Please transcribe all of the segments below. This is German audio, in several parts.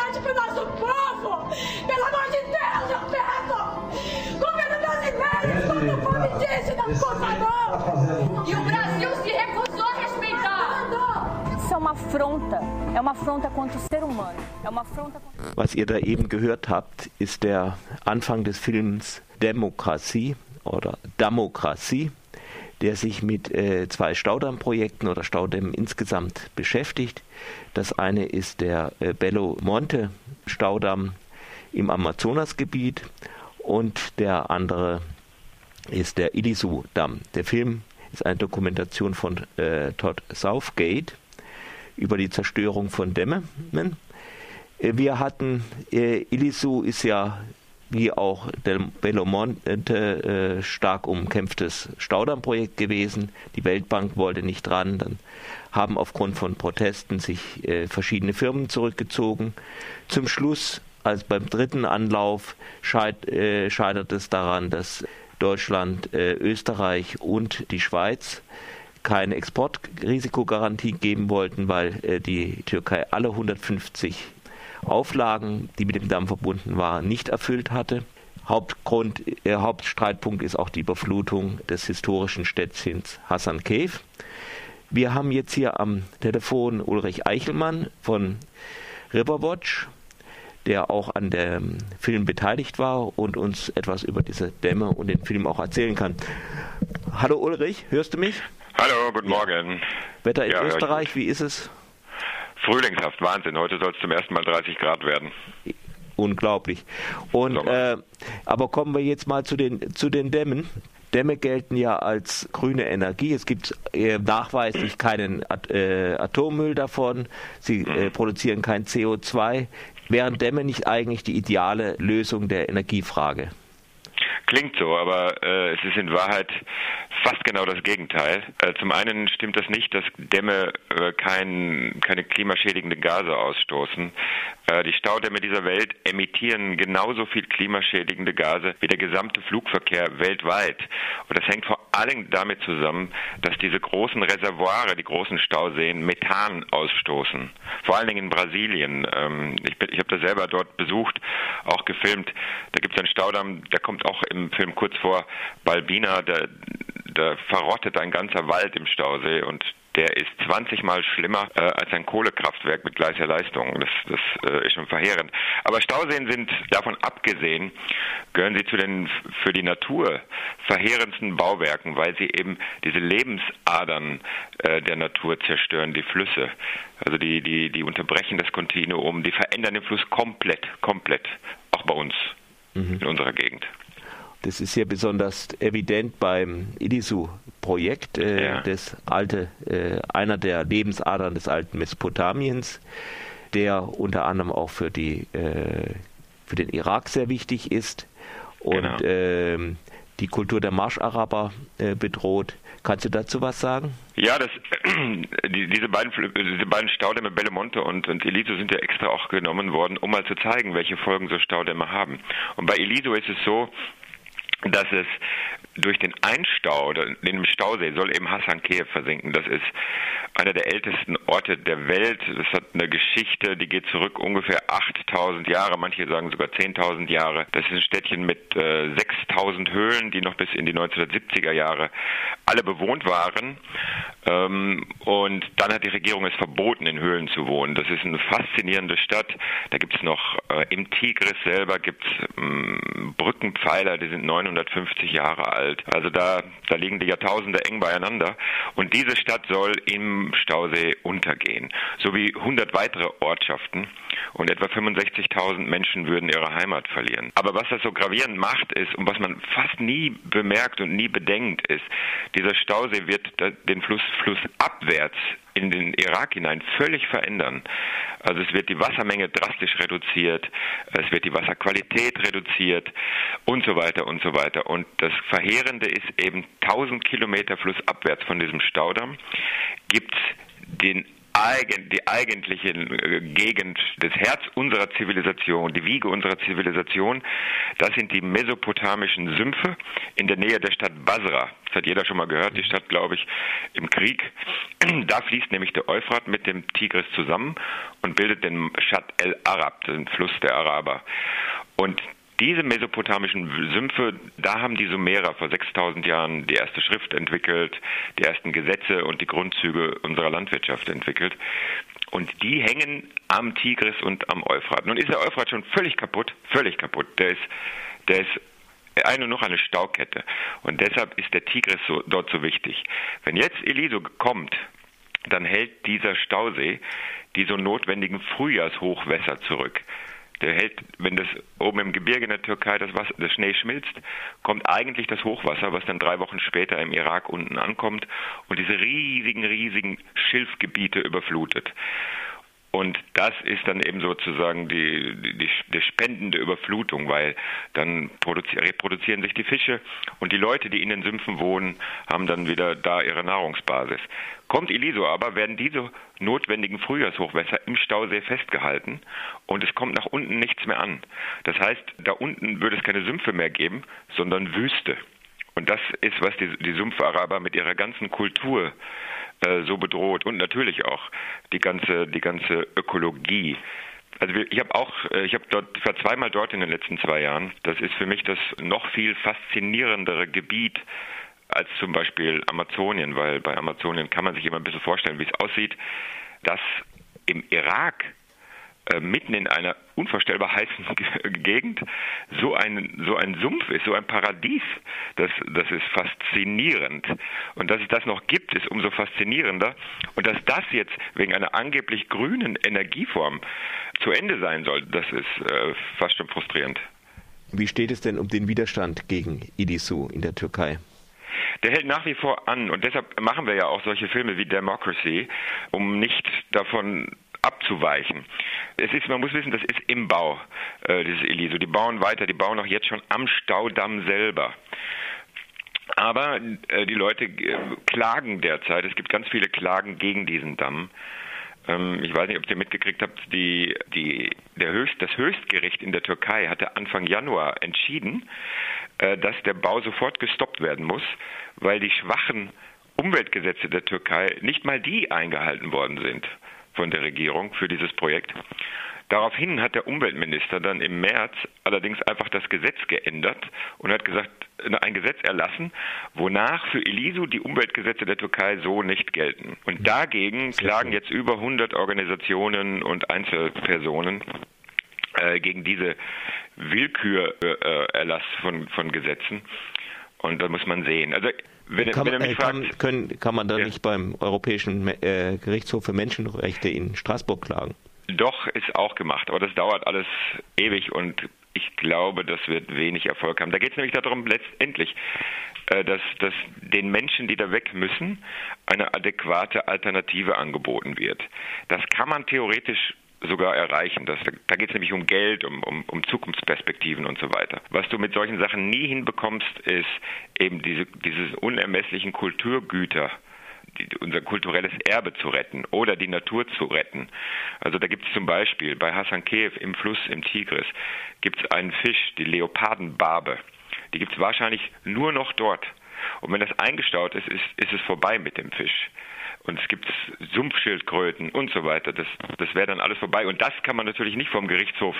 liberdade pro nosso povo! Pelo amor de Deus, eu peço! Governo brasileiro, escuta o povo indígena, por favor! E o Brasil se recusou a respeitar! Isso é uma afronta. É uma afronta contra o ser humano. É uma afronta contra... Was ihr da eben gehört habt, ist der Anfang des Films Demokratie oder Demokratie der sich mit äh, zwei Staudammprojekten oder Staudämmen insgesamt beschäftigt. Das eine ist der äh, Belo Monte Staudamm im Amazonasgebiet und der andere ist der Ilisu Damm. Der Film ist eine Dokumentation von äh, Todd Southgate über die Zerstörung von Dämmen. Äh, wir hatten, äh, Ilisu ist ja wie auch Del Belo Monte äh, stark umkämpftes Staudammprojekt gewesen. Die Weltbank wollte nicht dran. Dann haben aufgrund von Protesten sich äh, verschiedene Firmen zurückgezogen. Zum Schluss, als beim dritten Anlauf, scheit, äh, scheitert es daran, dass Deutschland, äh, Österreich und die Schweiz keine Exportrisikogarantie geben wollten, weil äh, die Türkei alle 150 Auflagen, die mit dem Damm verbunden waren, nicht erfüllt hatte. Hauptgrund, äh, Hauptstreitpunkt ist auch die Überflutung des historischen Städtchens Hassan Cave. Wir haben jetzt hier am Telefon Ulrich Eichelmann von Riverwatch, der auch an dem Film beteiligt war und uns etwas über diese Dämme und den Film auch erzählen kann. Hallo Ulrich, hörst du mich? Hallo, guten Morgen. Wetter in ja, Österreich, wie ist es? Frühlingshaft, Wahnsinn. Heute soll es zum ersten Mal 30 Grad werden. Unglaublich. Und äh, aber kommen wir jetzt mal zu den zu den Dämmen. Dämme gelten ja als grüne Energie. Es gibt äh, nachweislich keinen At äh, Atommüll davon. Sie äh, mhm. produzieren kein CO2. Wären Dämme nicht eigentlich die ideale Lösung der Energiefrage? Klingt so, aber äh, es ist in Wahrheit fast genau das Gegenteil. Äh, zum einen stimmt das nicht, dass Dämme äh, kein, keine klimaschädigenden Gase ausstoßen. Äh, die Staudämme dieser Welt emittieren genauso viel klimaschädigende Gase wie der gesamte Flugverkehr weltweit. Und das hängt vor allem damit zusammen, dass diese großen Reservoire, die großen Stauseen, Methan ausstoßen. Vor allen Dingen in Brasilien. Ähm, ich ich habe das selber dort besucht, auch gefilmt. Da gibt es einen Staudamm, der kommt auch im Film kurz vor Balbina. Der, da verrottet ein ganzer Wald im Stausee und der ist 20 Mal schlimmer äh, als ein Kohlekraftwerk mit gleicher Leistung. Das, das äh, ist schon verheerend. Aber Stauseen sind davon abgesehen, gehören sie zu den für die Natur verheerendsten Bauwerken, weil sie eben diese Lebensadern äh, der Natur zerstören, die Flüsse. Also die, die, die unterbrechen das Kontinuum, die verändern den Fluss komplett, komplett. Auch bei uns mhm. in unserer Gegend. Das ist hier besonders evident beim Ilisu-Projekt, äh, ja. das alte, äh, einer der Lebensadern des alten Mesopotamiens, der unter anderem auch für die äh, für den Irak sehr wichtig ist und genau. Ähm, die Kultur der Marscharaber äh, bedroht. Kannst du dazu was sagen? Ja, das, die, diese, beiden, diese beiden Staudämme Bellemonte und, und Eliso sind ja extra auch genommen worden, um mal zu zeigen, welche Folgen so Staudämme haben. Und bei Eliso ist es so, dass es durch den Einstau dem Stausee soll eben Hassan Kiew versinken. Das ist einer der ältesten Orte der Welt. Das hat eine Geschichte, die geht zurück ungefähr 8000 Jahre, manche sagen sogar 10.000 Jahre. Das ist ein Städtchen mit äh, 6000 Höhlen, die noch bis in die 1970er Jahre alle bewohnt waren. Ähm, und dann hat die Regierung es verboten, in Höhlen zu wohnen. Das ist eine faszinierende Stadt. Da gibt es noch äh, im Tigris selber gibt's ähm, Brückenpfeiler, die sind 950 Jahre alt. Also da, da liegen die Jahrtausende eng beieinander. Und diese Stadt soll im Stausee untergehen, sowie 100 weitere Ortschaften. Und etwa 65.000 Menschen würden ihre Heimat verlieren. Aber was das so gravierend macht, ist, und was man fast nie bemerkt und nie bedenkt, ist, dieser Stausee wird den Fluss flussabwärts in den Irak hinein völlig verändern. Also es wird die Wassermenge drastisch reduziert, es wird die Wasserqualität reduziert und so weiter und so weiter. Und das Verheerende ist eben 1000 Kilometer flussabwärts von diesem Staudamm gibt es den die eigentliche äh, Gegend, das Herz unserer Zivilisation, die Wiege unserer Zivilisation, das sind die mesopotamischen Sümpfe in der Nähe der Stadt Basra. Das hat jeder schon mal gehört, die Stadt, glaube ich, im Krieg. Da fließt nämlich der Euphrat mit dem Tigris zusammen und bildet den Shat el Arab, den Fluss der Araber. Und diese mesopotamischen Sümpfe, da haben die Sumerer vor 6000 Jahren die erste Schrift entwickelt, die ersten Gesetze und die Grundzüge unserer Landwirtschaft entwickelt. Und die hängen am Tigris und am Euphrat. Nun ist der Euphrat schon völlig kaputt, völlig kaputt. Der ist, der ist eine noch eine Staukette. Und deshalb ist der Tigris so, dort so wichtig. Wenn jetzt Eliso kommt, dann hält dieser Stausee die so notwendigen Frühjahrshochwässer zurück. Der hält, wenn das oben im Gebirge in der Türkei das, Wasser, das Schnee schmilzt, kommt eigentlich das Hochwasser, was dann drei Wochen später im Irak unten ankommt und diese riesigen, riesigen Schilfgebiete überflutet. Und das ist dann eben sozusagen die, die, die spendende Überflutung, weil dann reproduzieren sich die Fische und die Leute, die in den Sümpfen wohnen, haben dann wieder da ihre Nahrungsbasis. Kommt Eliso aber, werden diese notwendigen Frühjahrshochwässer im Stausee festgehalten und es kommt nach unten nichts mehr an. Das heißt, da unten würde es keine Sümpfe mehr geben, sondern Wüste. Und das ist, was die, die Sumpfaraber mit ihrer ganzen Kultur äh, so bedroht und natürlich auch die ganze, die ganze Ökologie. Also ich habe auch, äh, ich habe dort, ich war zweimal dort in den letzten zwei Jahren. Das ist für mich das noch viel faszinierendere Gebiet als zum Beispiel Amazonien, weil bei Amazonien kann man sich immer ein bisschen vorstellen, wie es aussieht. Dass im Irak äh, mitten in einer unvorstellbar heißen Gegend so ein, so ein Sumpf ist, so ein Paradies, das, das ist faszinierend. Und dass es das noch gibt, ist umso faszinierender. Und dass das jetzt wegen einer angeblich grünen Energieform zu Ende sein soll, das ist äh, fast schon frustrierend. Wie steht es denn um den Widerstand gegen IDISU in der Türkei? der hält nach wie vor an und deshalb machen wir ja auch solche Filme wie Democracy, um nicht davon abzuweichen. Es ist, man muss wissen, das ist im Bau, äh, dieses Eliso. Die bauen weiter, die bauen auch jetzt schon am Staudamm selber. Aber äh, die Leute äh, klagen derzeit. Es gibt ganz viele Klagen gegen diesen Damm. Ähm, ich weiß nicht, ob ihr mitgekriegt habt, die, die, der Höchst, das Höchstgericht in der Türkei hatte Anfang Januar entschieden, äh, dass der Bau sofort gestoppt werden muss, weil die schwachen Umweltgesetze der Türkei nicht mal die eingehalten worden sind von der Regierung für dieses Projekt. Daraufhin hat der Umweltminister dann im März allerdings einfach das Gesetz geändert und hat gesagt, ein Gesetz erlassen, wonach für Elisu die Umweltgesetze der Türkei so nicht gelten. Und dagegen klagen jetzt über 100 Organisationen und Einzelpersonen äh, gegen diese Willkürerlass äh, von, von Gesetzen. Und da muss man sehen. Also wenn, kann, wenn mich äh, fragt, kann, können, kann man da ja. nicht beim Europäischen äh, Gerichtshof für Menschenrechte in Straßburg klagen? Doch, ist auch gemacht, aber das dauert alles ewig und ich glaube, das wird wenig Erfolg haben. Da geht es nämlich darum, letztendlich, äh, dass, dass den Menschen, die da weg müssen, eine adäquate Alternative angeboten wird. Das kann man theoretisch sogar erreichen. Das, da geht es nämlich um Geld, um, um, um Zukunftsperspektiven und so weiter. Was du mit solchen Sachen nie hinbekommst, ist eben diese, diese unermesslichen Kulturgüter, unser kulturelles Erbe zu retten oder die Natur zu retten. Also da gibt es zum Beispiel bei Hassan Kev im Fluss im Tigris gibt es einen Fisch, die Leopardenbarbe. Die gibt es wahrscheinlich nur noch dort. Und wenn das eingestaut ist, ist, ist es vorbei mit dem Fisch und es gibt Sumpfschildkröten und so weiter. Das, das wäre dann alles vorbei. Und das kann man natürlich nicht vom Gerichtshof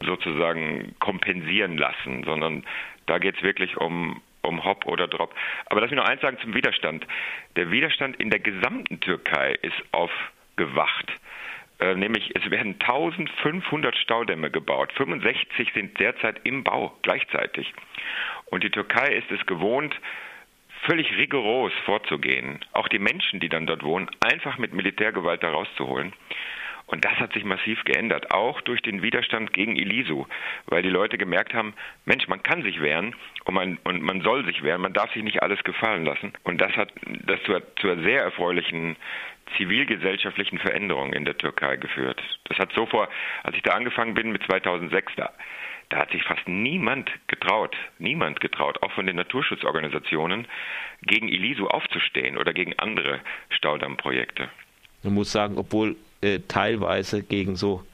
sozusagen kompensieren lassen, sondern da geht es wirklich um, um Hop oder Drop. Aber lass mich noch eins sagen zum Widerstand. Der Widerstand in der gesamten Türkei ist aufgewacht. Äh, nämlich es werden 1500 Staudämme gebaut. 65 sind derzeit im Bau gleichzeitig. Und die Türkei ist es gewohnt, völlig rigoros vorzugehen, auch die Menschen, die dann dort wohnen, einfach mit Militärgewalt da rauszuholen. Und das hat sich massiv geändert, auch durch den Widerstand gegen Elisu, weil die Leute gemerkt haben, Mensch, man kann sich wehren und man, und man soll sich wehren, man darf sich nicht alles gefallen lassen. Und das hat das zu, zu einer sehr erfreulichen zivilgesellschaftlichen Veränderung in der Türkei geführt. Das hat so vor, als ich da angefangen bin mit 2006, da da hat sich fast niemand getraut, niemand getraut, auch von den Naturschutzorganisationen, gegen Elisu aufzustehen oder gegen andere Staudammprojekte. Man muss sagen, obwohl äh, teilweise gegen so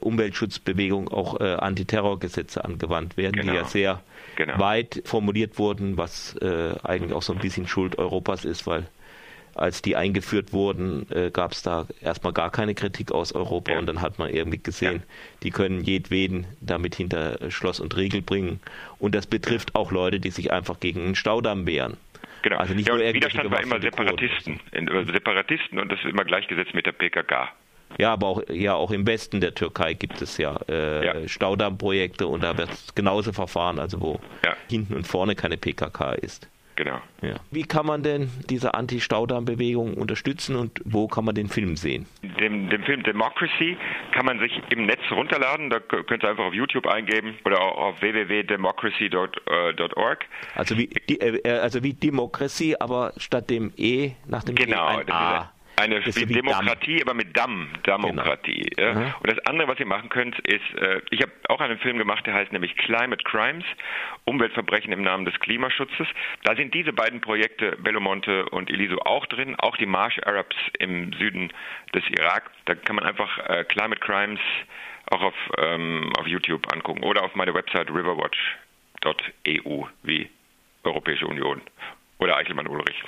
Umweltschutzbewegung auch äh, Antiterrorgesetze angewandt werden, genau. die ja genau. sehr genau. weit formuliert wurden, was äh, eigentlich auch so ein bisschen Schuld Europas ist, weil als die eingeführt wurden, äh, gab es da erstmal gar keine Kritik aus Europa ja. und dann hat man irgendwie gesehen, ja. die können jedweden damit hinter Schloss und Riegel bringen. Und das betrifft auch Leute, die sich einfach gegen einen Staudamm wehren. Genau. Also nicht ja, nur Widerstand war immer Separatisten. Äh, Separatisten und das ist immer gleichgesetzt mit der PKK. Ja, aber auch, ja, auch im Westen der Türkei gibt es ja, äh, ja. Staudammprojekte und da wird genauso verfahren, also wo ja. hinten und vorne keine PKK ist. Genau. Ja. Wie kann man denn diese Anti-Staudamm-Bewegung unterstützen und wo kann man den Film sehen? Den, den, Film Democracy kann man sich im Netz runterladen. Da könnt ihr einfach auf YouTube eingeben oder auch auf www.democracy.org. Also wie, die, äh, also wie Demokratie, aber statt dem E nach dem genau, E ein A. Eine Demokratie, aber mit Damm, Demokratie. Genau. Ja. Und das andere, was ihr machen könnt, ist, äh, ich habe auch einen Film gemacht, der heißt nämlich Climate Crimes, Umweltverbrechen im Namen des Klimaschutzes. Da sind diese beiden Projekte, Belomonte und Eliso, auch drin, auch die Marsh Arabs im Süden des Irak. Da kann man einfach äh, Climate Crimes auch auf, ähm, auf YouTube angucken oder auf meine Website riverwatch.eu wie Europäische Union oder Eichelmann Ulrich.